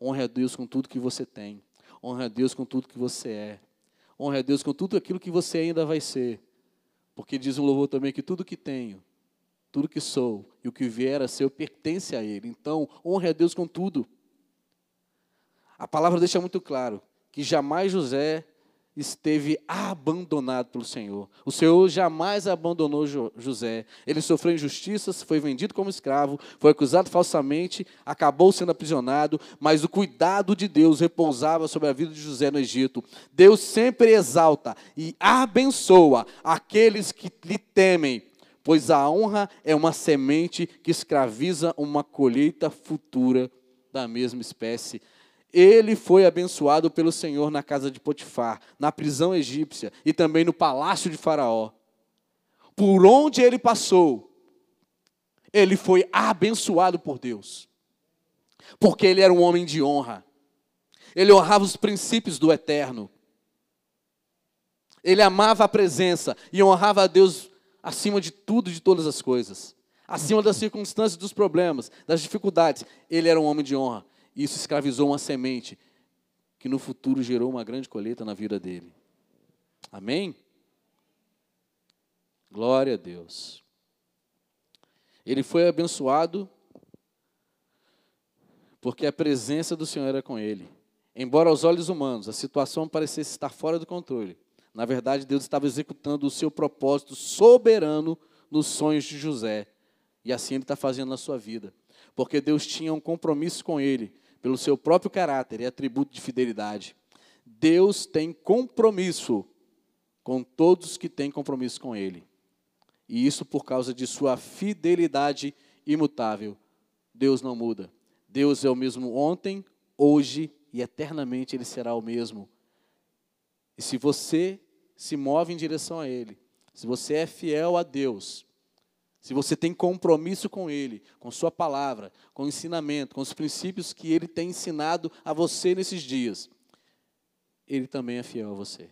Honre a Deus com tudo que você tem. Honre a Deus com tudo que você é. Honre a Deus com tudo aquilo que você ainda vai ser. Porque diz um louvor também que tudo que tenho, tudo que sou e o que vier a ser, pertence a Ele. Então, honre a Deus com tudo. A palavra deixa muito claro que jamais José esteve abandonado pelo Senhor. O Senhor jamais abandonou José. Ele sofreu injustiças, foi vendido como escravo, foi acusado falsamente, acabou sendo aprisionado, mas o cuidado de Deus repousava sobre a vida de José no Egito. Deus sempre exalta e abençoa aqueles que lhe temem, pois a honra é uma semente que escraviza uma colheita futura da mesma espécie ele foi abençoado pelo Senhor na casa de Potifar, na prisão egípcia e também no palácio de Faraó. Por onde ele passou, ele foi abençoado por Deus, porque ele era um homem de honra, ele honrava os princípios do eterno, ele amava a presença e honrava a Deus acima de tudo de todas as coisas, acima das circunstâncias, dos problemas, das dificuldades. Ele era um homem de honra. Isso escravizou uma semente que no futuro gerou uma grande colheita na vida dele. Amém? Glória a Deus. Ele foi abençoado porque a presença do Senhor era com ele. Embora aos olhos humanos a situação parecesse estar fora do controle, na verdade Deus estava executando o seu propósito soberano nos sonhos de José. E assim ele está fazendo na sua vida. Porque Deus tinha um compromisso com ele pelo seu próprio caráter e atributo de fidelidade. Deus tem compromisso com todos que têm compromisso com Ele. E isso por causa de sua fidelidade imutável. Deus não muda. Deus é o mesmo ontem, hoje e eternamente Ele será o mesmo. E se você se move em direção a Ele, se você é fiel a Deus, se você tem compromisso com Ele, com Sua palavra, com o ensinamento, com os princípios que Ele tem ensinado a você nesses dias, Ele também é fiel a você.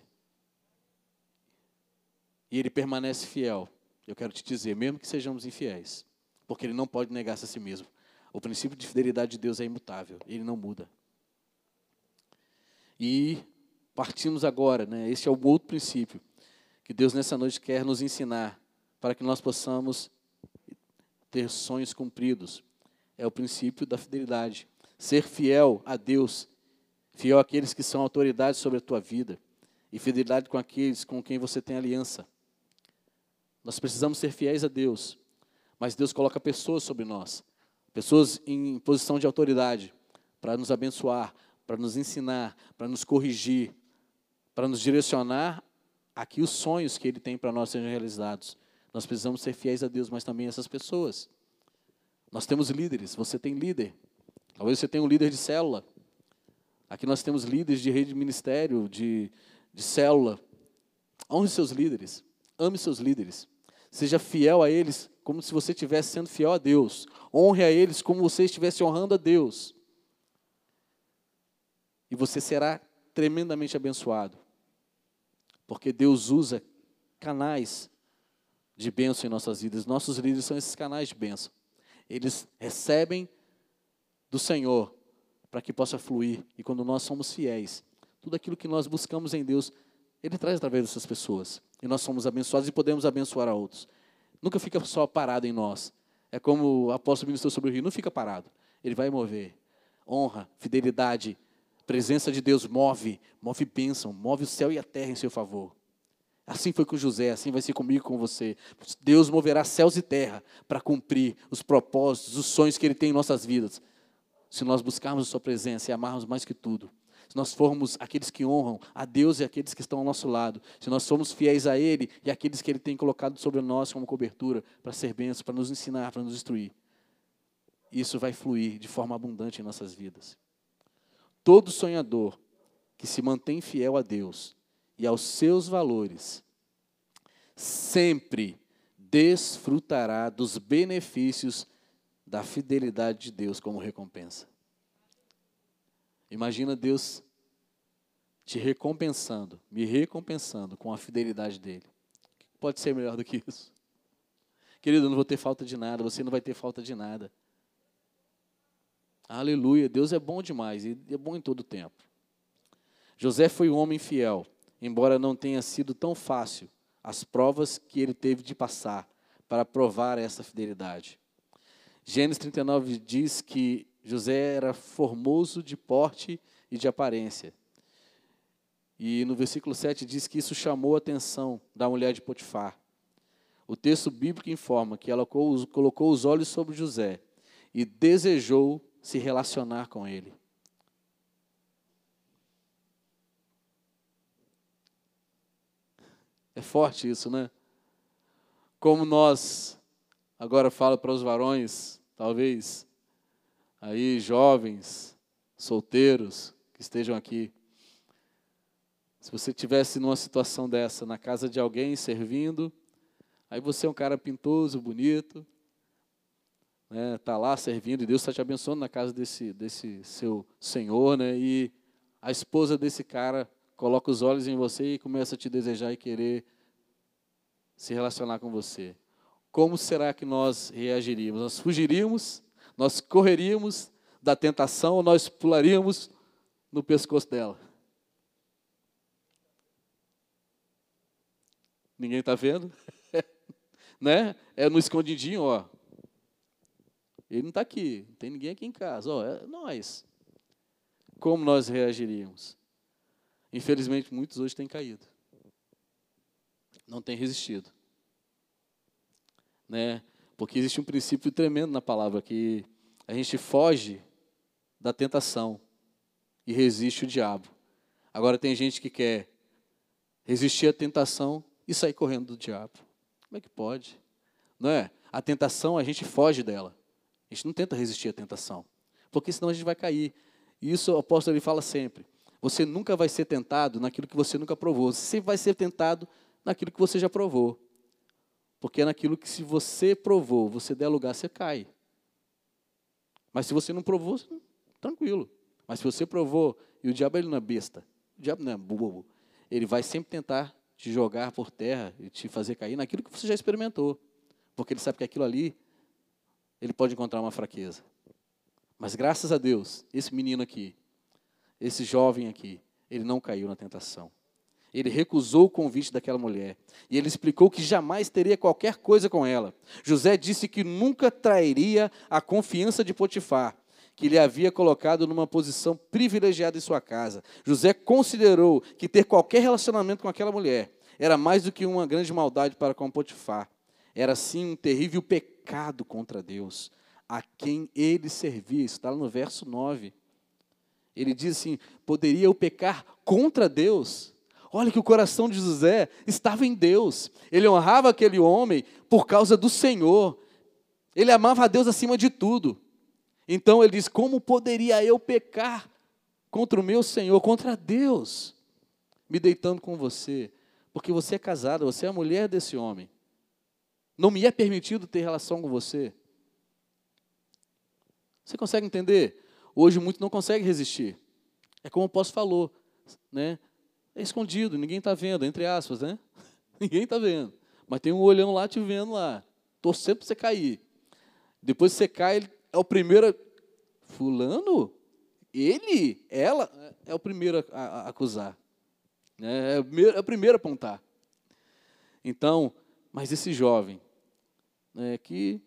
E Ele permanece fiel. Eu quero te dizer, mesmo que sejamos infiéis, porque Ele não pode negar-se a si mesmo. O princípio de fidelidade de Deus é imutável, Ele não muda. E partimos agora, né? Esse é o outro princípio que Deus nessa noite quer nos ensinar para que nós possamos ter sonhos cumpridos. É o princípio da fidelidade. Ser fiel a Deus, fiel àqueles que são autoridades sobre a tua vida, e fidelidade com aqueles com quem você tem aliança. Nós precisamos ser fiéis a Deus, mas Deus coloca pessoas sobre nós, pessoas em posição de autoridade, para nos abençoar, para nos ensinar, para nos corrigir, para nos direcionar a que os sonhos que Ele tem para nós sejam realizados. Nós precisamos ser fiéis a Deus, mas também a essas pessoas. Nós temos líderes, você tem líder. Talvez você tenha um líder de célula. Aqui nós temos líderes de rede de ministério, de, de célula. Honre seus líderes. Ame seus líderes. Seja fiel a eles como se você estivesse sendo fiel a Deus. Honre a eles como você estivesse honrando a Deus. E você será tremendamente abençoado. Porque Deus usa canais de bênção em nossas vidas. Nossos líderes são esses canais de bênção. Eles recebem do Senhor para que possa fluir. E quando nós somos fiéis, tudo aquilo que nós buscamos em Deus, Ele traz através dessas pessoas. E nós somos abençoados e podemos abençoar a outros. Nunca fica só parado em nós. É como o apóstolo ministrou sobre o rio, não fica parado. Ele vai mover. Honra, fidelidade, presença de Deus move, move bênção, move o céu e a terra em seu favor. Assim foi com José, assim vai ser comigo com você. Deus moverá céus e terra para cumprir os propósitos, os sonhos que Ele tem em nossas vidas. Se nós buscarmos a Sua presença e amarmos mais que tudo. Se nós formos aqueles que honram a Deus e aqueles que estão ao nosso lado. Se nós somos fiéis a Ele e aqueles que Ele tem colocado sobre nós como cobertura para ser bênção, para nos ensinar, para nos instruir. Isso vai fluir de forma abundante em nossas vidas. Todo sonhador que se mantém fiel a Deus e aos seus valores, sempre desfrutará dos benefícios da fidelidade de Deus como recompensa. Imagina Deus te recompensando, me recompensando com a fidelidade dele. Pode ser melhor do que isso? Querido, eu não vou ter falta de nada, você não vai ter falta de nada. Aleluia, Deus é bom demais e é bom em todo tempo. José foi um homem fiel, embora não tenha sido tão fácil as provas que ele teve de passar para provar essa fidelidade. Gênesis 39 diz que José era formoso de porte e de aparência. E no versículo 7 diz que isso chamou a atenção da mulher de Potifar. O texto bíblico informa que ela colocou os olhos sobre José e desejou se relacionar com ele. É forte isso, né? Como nós, agora falo para os varões, talvez, aí jovens, solteiros que estejam aqui. Se você tivesse numa situação dessa, na casa de alguém servindo, aí você é um cara pintoso, bonito, né, tá lá servindo e Deus está te abençoando na casa desse, desse seu senhor, né, e a esposa desse cara coloca os olhos em você e começa a te desejar e querer se relacionar com você. Como será que nós reagiríamos? Nós fugiríamos? Nós correríamos da tentação ou nós pularíamos no pescoço dela? Ninguém está vendo? né? É no escondidinho, ó. Ele não está aqui, não tem ninguém aqui em casa. Oh, é nós. Como nós reagiríamos? Infelizmente, muitos hoje têm caído. Não têm resistido. Né? Porque existe um princípio tremendo na palavra, que a gente foge da tentação e resiste o diabo. Agora tem gente que quer resistir à tentação e sair correndo do diabo. Como é que pode? Não é? A tentação, a gente foge dela. A gente não tenta resistir à tentação, porque senão a gente vai cair. E isso o apóstolo ele fala sempre. Você nunca vai ser tentado naquilo que você nunca provou. Você sempre vai ser tentado naquilo que você já provou. Porque é naquilo que se você provou, você der lugar, você cai. Mas se você não provou, tranquilo. Mas se você provou, e o diabo ele não é besta, o diabo não é bobo, ele vai sempre tentar te jogar por terra e te fazer cair naquilo que você já experimentou. Porque ele sabe que aquilo ali ele pode encontrar uma fraqueza. Mas graças a Deus, esse menino aqui, esse jovem aqui, ele não caiu na tentação. Ele recusou o convite daquela mulher. E ele explicou que jamais teria qualquer coisa com ela. José disse que nunca trairia a confiança de Potifar, que lhe havia colocado numa posição privilegiada em sua casa. José considerou que ter qualquer relacionamento com aquela mulher era mais do que uma grande maldade para com Potifar. Era sim um terrível pecado contra Deus, a quem ele servia. Isso está no verso 9. Ele diz assim: poderia eu pecar contra Deus? Olha que o coração de José estava em Deus. Ele honrava aquele homem por causa do Senhor. Ele amava a Deus acima de tudo. Então ele diz: Como poderia eu pecar contra o meu Senhor, contra Deus, me deitando com você? Porque você é casado, você é a mulher desse homem. Não me é permitido ter relação com você. Você consegue entender? Hoje muitos não conseguem resistir. É como o apóstolo falou, né? É escondido, ninguém está vendo, entre aspas, né? ninguém está vendo. Mas tem um olhão lá te vendo lá, torcendo para você cair. Depois que você cai, ele é o primeiro. Fulano? Ele? Ela? É o primeiro a, a, a acusar. Né? É o, primeiro, é o primeiro a apontar. Então, mas esse jovem, né, que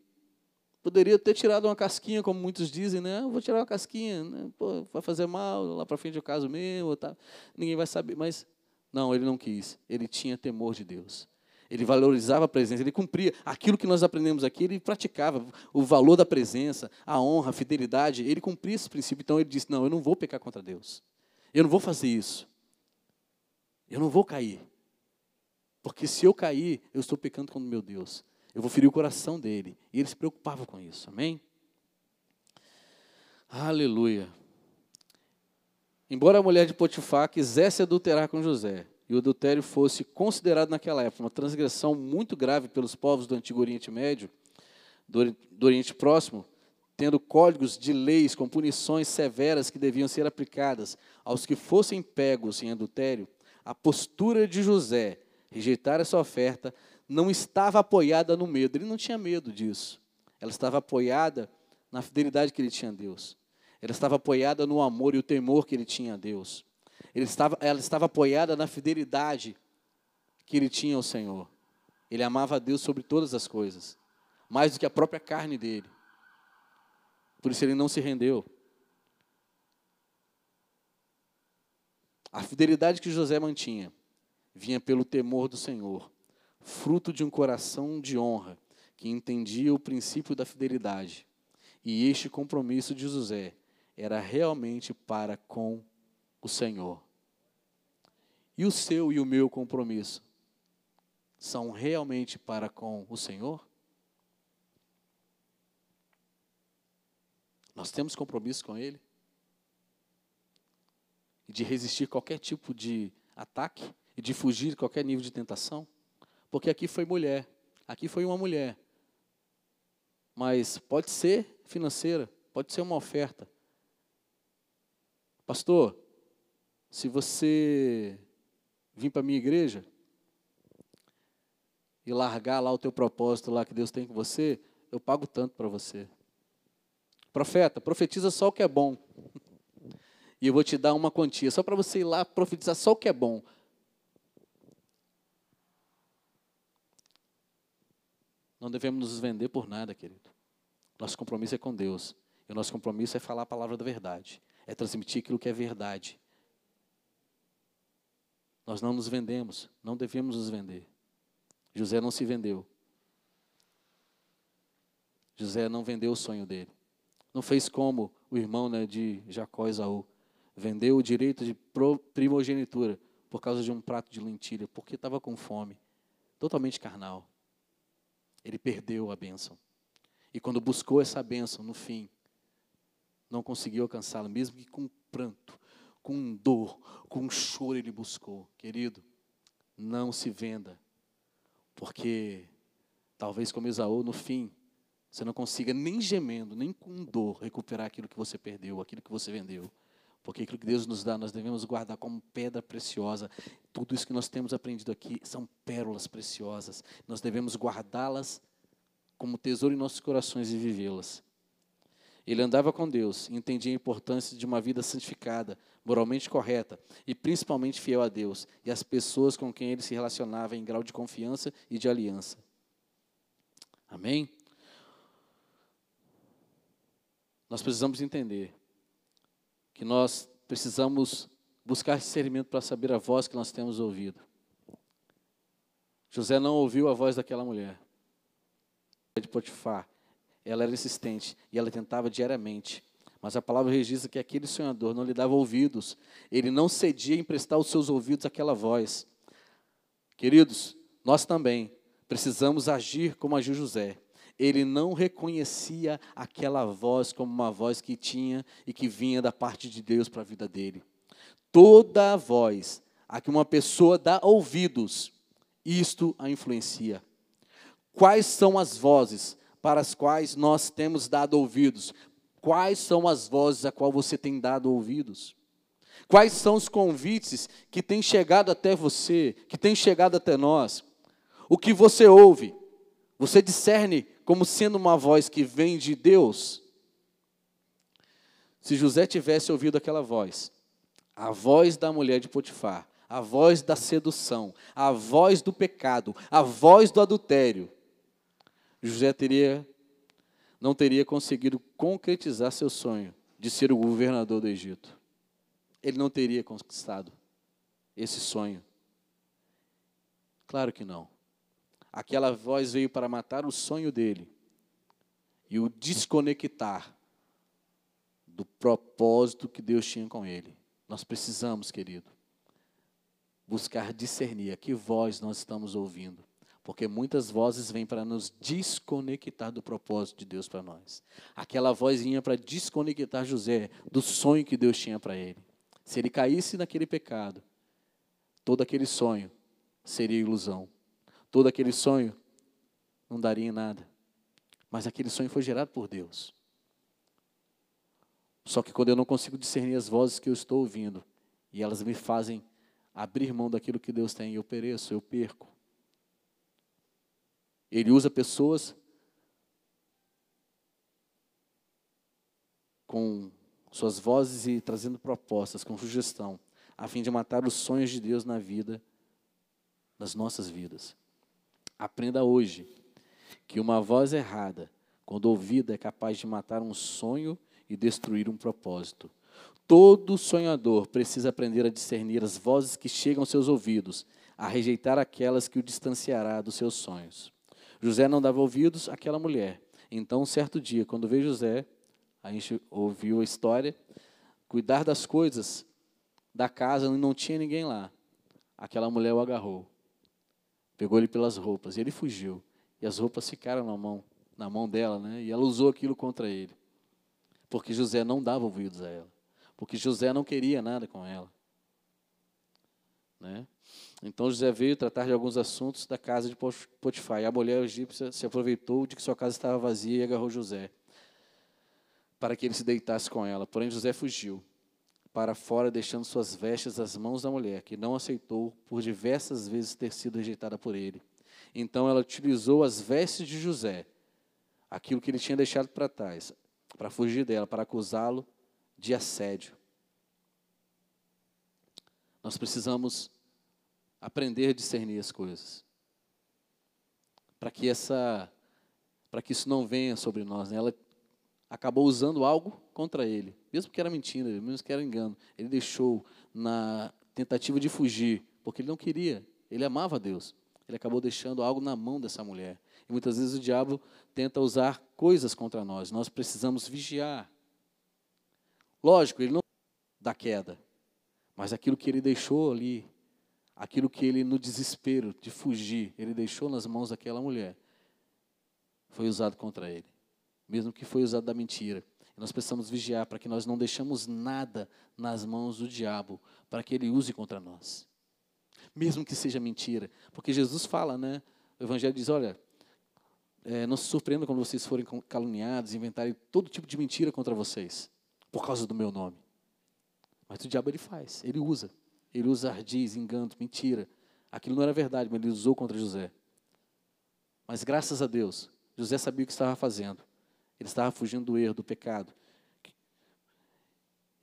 poderia ter tirado uma casquinha, como muitos dizem, né? vou tirar uma casquinha, né? Pô, vai fazer mal, lá para frente é o caso meu, tá? ninguém vai saber. Mas não, ele não quis. Ele tinha temor de Deus. Ele valorizava a presença, ele cumpria aquilo que nós aprendemos aqui, ele praticava o valor da presença, a honra, a fidelidade, ele cumpria esse princípio. Então ele disse: Não, eu não vou pecar contra Deus, eu não vou fazer isso, eu não vou cair, porque se eu cair, eu estou pecando contra o meu Deus, eu vou ferir o coração dele. E ele se preocupava com isso, amém? Aleluia. Embora a mulher de Potifar quisesse adulterar com José, e o adultério fosse considerado naquela época uma transgressão muito grave pelos povos do Antigo Oriente Médio, do, do Oriente Próximo, tendo códigos de leis com punições severas que deviam ser aplicadas aos que fossem pegos em adultério, a postura de José rejeitar essa oferta não estava apoiada no medo. Ele não tinha medo disso. Ela estava apoiada na fidelidade que ele tinha a Deus. Ela estava apoiada no amor e o temor que ele tinha a Deus. Ele estava, ela estava apoiada na fidelidade que ele tinha ao Senhor. Ele amava a Deus sobre todas as coisas, mais do que a própria carne dele. Por isso ele não se rendeu. A fidelidade que José mantinha vinha pelo temor do Senhor, fruto de um coração de honra, que entendia o princípio da fidelidade. E este compromisso de José era realmente para com o Senhor. E o seu e o meu compromisso são realmente para com o Senhor? Nós temos compromisso com Ele? De resistir qualquer tipo de ataque e de fugir de qualquer nível de tentação? Porque aqui foi mulher, aqui foi uma mulher. Mas pode ser financeira, pode ser uma oferta. Pastor, se você vir para a minha igreja e largar lá o teu propósito lá que Deus tem com você, eu pago tanto para você. Profeta, profetiza só o que é bom. E eu vou te dar uma quantia, só para você ir lá profetizar só o que é bom. Não devemos nos vender por nada, querido. Nosso compromisso é com Deus. E o nosso compromisso é falar a palavra da verdade. É transmitir aquilo que é verdade. Nós não nos vendemos, não devemos nos vender. José não se vendeu. José não vendeu o sonho dele. Não fez como o irmão né, de Jacó Esaú. Vendeu o direito de primogenitura por causa de um prato de lentilha, porque estava com fome. Totalmente carnal. Ele perdeu a bênção. E quando buscou essa bênção, no fim, não conseguiu alcançá-la, mesmo que com pranto, com dor, com choro ele buscou. Querido, não se venda, porque talvez como Esaú, no fim, você não consiga nem gemendo, nem com dor, recuperar aquilo que você perdeu, aquilo que você vendeu. Porque aquilo que Deus nos dá, nós devemos guardar como pedra preciosa. Tudo isso que nós temos aprendido aqui são pérolas preciosas. Nós devemos guardá-las como tesouro em nossos corações e vivê-las. Ele andava com Deus, entendia a importância de uma vida santificada, moralmente correta e principalmente fiel a Deus e às pessoas com quem ele se relacionava em grau de confiança e de aliança. Amém? Nós precisamos entender que nós precisamos buscar discernimento para saber a voz que nós temos ouvido. José não ouviu a voz daquela mulher de Potifar ela era insistente e ela tentava diariamente. Mas a palavra registra que aquele sonhador não lhe dava ouvidos, ele não cedia em prestar os seus ouvidos àquela voz. Queridos, nós também precisamos agir como agiu José. Ele não reconhecia aquela voz como uma voz que tinha e que vinha da parte de Deus para a vida dele. Toda voz a que uma pessoa dá ouvidos, isto a influencia. Quais são as vozes para as quais nós temos dado ouvidos? Quais são as vozes a qual você tem dado ouvidos? Quais são os convites que têm chegado até você, que têm chegado até nós? O que você ouve, você discerne como sendo uma voz que vem de Deus? Se José tivesse ouvido aquela voz, a voz da mulher de Potifar, a voz da sedução, a voz do pecado, a voz do adultério, José teria não teria conseguido concretizar seu sonho de ser o governador do Egito. Ele não teria conquistado esse sonho. Claro que não. Aquela voz veio para matar o sonho dele e o desconectar do propósito que Deus tinha com ele. Nós precisamos, querido, buscar discernir a que voz nós estamos ouvindo. Porque muitas vozes vêm para nos desconectar do propósito de Deus para nós. Aquela voz vinha para desconectar José do sonho que Deus tinha para ele. Se ele caísse naquele pecado, todo aquele sonho seria ilusão. Todo aquele sonho não daria em nada. Mas aquele sonho foi gerado por Deus. Só que quando eu não consigo discernir as vozes que eu estou ouvindo, e elas me fazem abrir mão daquilo que Deus tem, eu pereço, eu perco. Ele usa pessoas com suas vozes e trazendo propostas, com sugestão, a fim de matar os sonhos de Deus na vida, nas nossas vidas. Aprenda hoje que uma voz errada, quando ouvida, é capaz de matar um sonho e destruir um propósito. Todo sonhador precisa aprender a discernir as vozes que chegam aos seus ouvidos, a rejeitar aquelas que o distanciará dos seus sonhos. José não dava ouvidos àquela mulher. Então, um certo dia, quando veio José, a gente ouviu a história, cuidar das coisas da casa, não tinha ninguém lá. Aquela mulher o agarrou, pegou ele pelas roupas, e ele fugiu. E as roupas ficaram na mão, na mão dela, né? E ela usou aquilo contra ele. Porque José não dava ouvidos a ela. Porque José não queria nada com ela. Né? Então José veio tratar de alguns assuntos da casa de Potifar. E a mulher egípcia se aproveitou de que sua casa estava vazia e agarrou José para que ele se deitasse com ela. Porém José fugiu para fora, deixando suas vestes nas mãos da mulher, que não aceitou por diversas vezes ter sido rejeitada por ele. Então ela utilizou as vestes de José, aquilo que ele tinha deixado para trás, para fugir dela, para acusá-lo de assédio. Nós precisamos aprender a discernir as coisas. Para que essa para que isso não venha sobre nós, né? Ela acabou usando algo contra ele, mesmo que era mentira, mesmo que era engano. Ele deixou na tentativa de fugir, porque ele não queria, ele amava Deus. Ele acabou deixando algo na mão dessa mulher. E muitas vezes o diabo tenta usar coisas contra nós. Nós precisamos vigiar. Lógico, ele não da queda, mas aquilo que ele deixou ali, aquilo que ele no desespero de fugir, ele deixou nas mãos daquela mulher, foi usado contra ele, mesmo que foi usado da mentira. E nós precisamos vigiar para que nós não deixemos nada nas mãos do diabo, para que ele use contra nós. Mesmo que seja mentira, porque Jesus fala, né? O evangelho diz, olha, é, não se surpreendam quando vocês forem caluniados, inventarem todo tipo de mentira contra vocês, por causa do meu nome. Mas o diabo ele faz, ele usa. Ele usa ardiz, engano, mentira. Aquilo não era verdade, mas ele usou contra José. Mas graças a Deus, José sabia o que estava fazendo. Ele estava fugindo do erro, do pecado.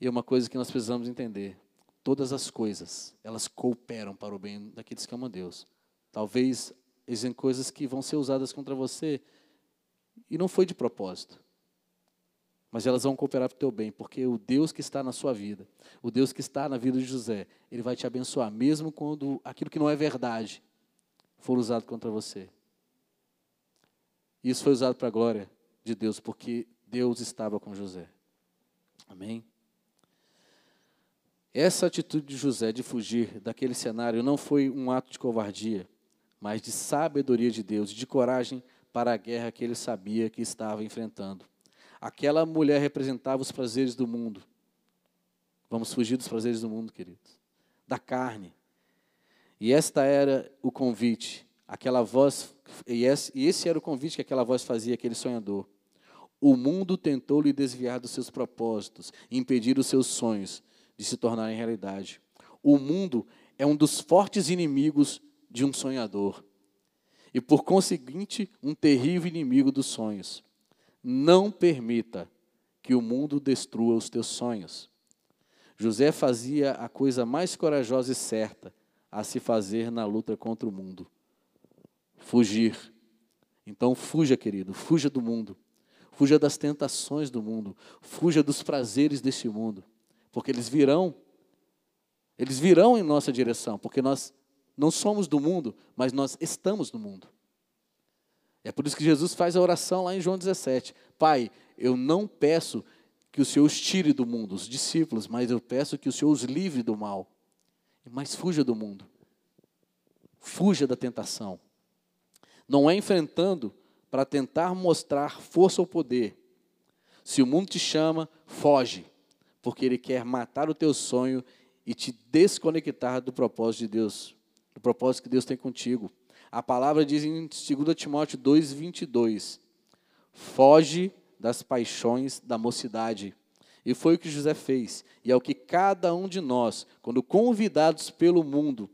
E é uma coisa que nós precisamos entender. Todas as coisas, elas cooperam para o bem daqueles que amam Deus. Talvez existem coisas que vão ser usadas contra você e não foi de propósito. Mas elas vão cooperar para o teu bem, porque o Deus que está na sua vida, o Deus que está na vida de José, ele vai te abençoar, mesmo quando aquilo que não é verdade for usado contra você. Isso foi usado para a glória de Deus, porque Deus estava com José. Amém? Essa atitude de José de fugir daquele cenário não foi um ato de covardia, mas de sabedoria de Deus, de coragem para a guerra que ele sabia que estava enfrentando. Aquela mulher representava os prazeres do mundo. Vamos fugir dos prazeres do mundo, queridos. Da carne. E esta era o convite aquela voz, e esse era o convite que aquela voz fazia aquele sonhador. O mundo tentou lhe desviar dos seus propósitos, impedir os seus sonhos de se tornarem realidade. O mundo é um dos fortes inimigos de um sonhador e, por conseguinte, um terrível inimigo dos sonhos. Não permita que o mundo destrua os teus sonhos. José fazia a coisa mais corajosa e certa a se fazer na luta contra o mundo: fugir. Então, fuja, querido, fuja do mundo, fuja das tentações do mundo, fuja dos prazeres deste mundo, porque eles virão, eles virão em nossa direção, porque nós não somos do mundo, mas nós estamos no mundo. É por isso que Jesus faz a oração lá em João 17: Pai, eu não peço que o Senhor os tire do mundo, os discípulos, mas eu peço que o Senhor os livre do mal. Mas fuja do mundo. Fuja da tentação. Não é enfrentando para tentar mostrar força ou poder. Se o mundo te chama, foge, porque ele quer matar o teu sonho e te desconectar do propósito de Deus do propósito que Deus tem contigo. A palavra diz em 2 Timóteo 2, 22, foge das paixões da mocidade. E foi o que José fez, e é o que cada um de nós, quando convidados pelo mundo,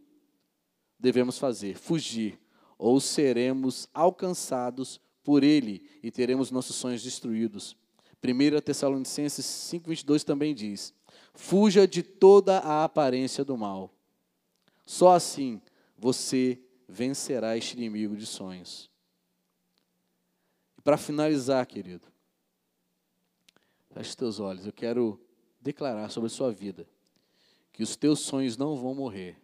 devemos fazer: fugir, ou seremos alcançados por ele e teremos nossos sonhos destruídos. 1 Tessalonicenses 5,22 também diz: Fuja de toda a aparência do mal. Só assim você vencerá este inimigo de sonhos. E para finalizar, querido, feche teus olhos, eu quero declarar sobre a sua vida que os teus sonhos não vão morrer.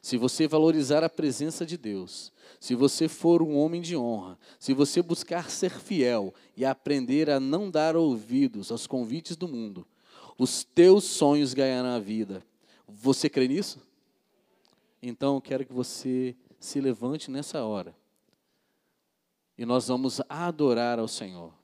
Se você valorizar a presença de Deus, se você for um homem de honra, se você buscar ser fiel e aprender a não dar ouvidos aos convites do mundo, os teus sonhos ganharão a vida. Você crê nisso? Então eu quero que você se levante nessa hora. E nós vamos adorar ao Senhor.